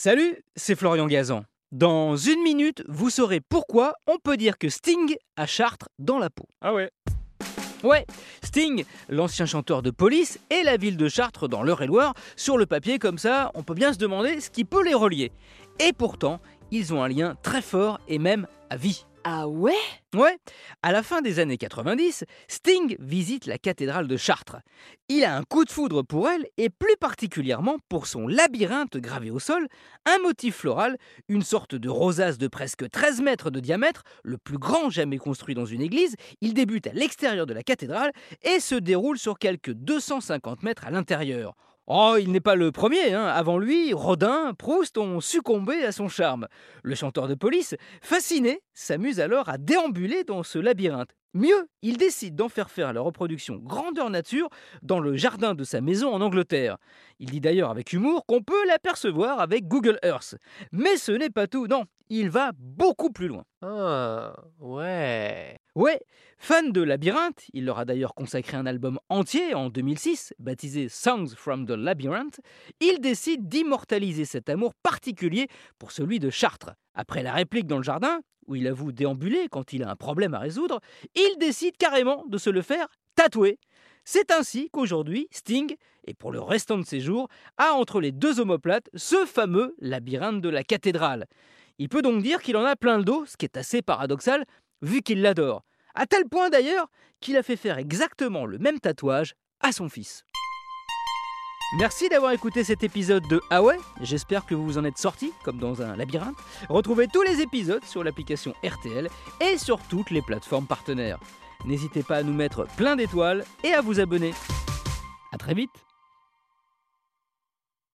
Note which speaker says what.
Speaker 1: Salut, c'est Florian Gazan. Dans une minute, vous saurez pourquoi on peut dire que Sting a Chartres dans la peau.
Speaker 2: Ah ouais
Speaker 1: Ouais, Sting, l'ancien chanteur de police, et la ville de Chartres dans l'Eure-et-Loire, sur le papier comme ça, on peut bien se demander ce qui peut les relier. Et pourtant, ils ont un lien très fort et même à vie.
Speaker 3: Ah ouais?
Speaker 1: Ouais, à la fin des années 90, Sting visite la cathédrale de Chartres. Il a un coup de foudre pour elle et plus particulièrement pour son labyrinthe gravé au sol, un motif floral, une sorte de rosace de presque 13 mètres de diamètre, le plus grand jamais construit dans une église. Il débute à l'extérieur de la cathédrale et se déroule sur quelques 250 mètres à l'intérieur. Oh, il n'est pas le premier. Hein. Avant lui, Rodin, Proust ont succombé à son charme. Le chanteur de police, fasciné, s'amuse alors à déambuler dans ce labyrinthe. Mieux, il décide d'en faire faire la reproduction grandeur nature dans le jardin de sa maison en Angleterre. Il dit d'ailleurs avec humour qu'on peut l'apercevoir avec Google Earth. Mais ce n'est pas tout, non, il va beaucoup plus loin.
Speaker 3: Ah, ouais.
Speaker 1: Ouais, fan de Labyrinthe, il leur a d'ailleurs consacré un album entier en 2006, baptisé Songs from the Labyrinth, il décide d'immortaliser cet amour particulier pour celui de Chartres. Après la réplique dans le jardin, où il avoue déambuler quand il a un problème à résoudre, il décide carrément de se le faire tatouer. C'est ainsi qu'aujourd'hui, Sting, et pour le restant de ses jours, a entre les deux omoplates ce fameux labyrinthe de la cathédrale. Il peut donc dire qu'il en a plein le dos, ce qui est assez paradoxal, vu qu'il l'adore. À tel point d'ailleurs qu'il a fait faire exactement le même tatouage à son fils. Merci d'avoir écouté cet épisode de Ah j'espère que vous vous en êtes sortis comme dans un labyrinthe. Retrouvez tous les épisodes sur l'application RTL et sur toutes les plateformes partenaires. N'hésitez pas à nous mettre plein d'étoiles et à vous abonner. A très vite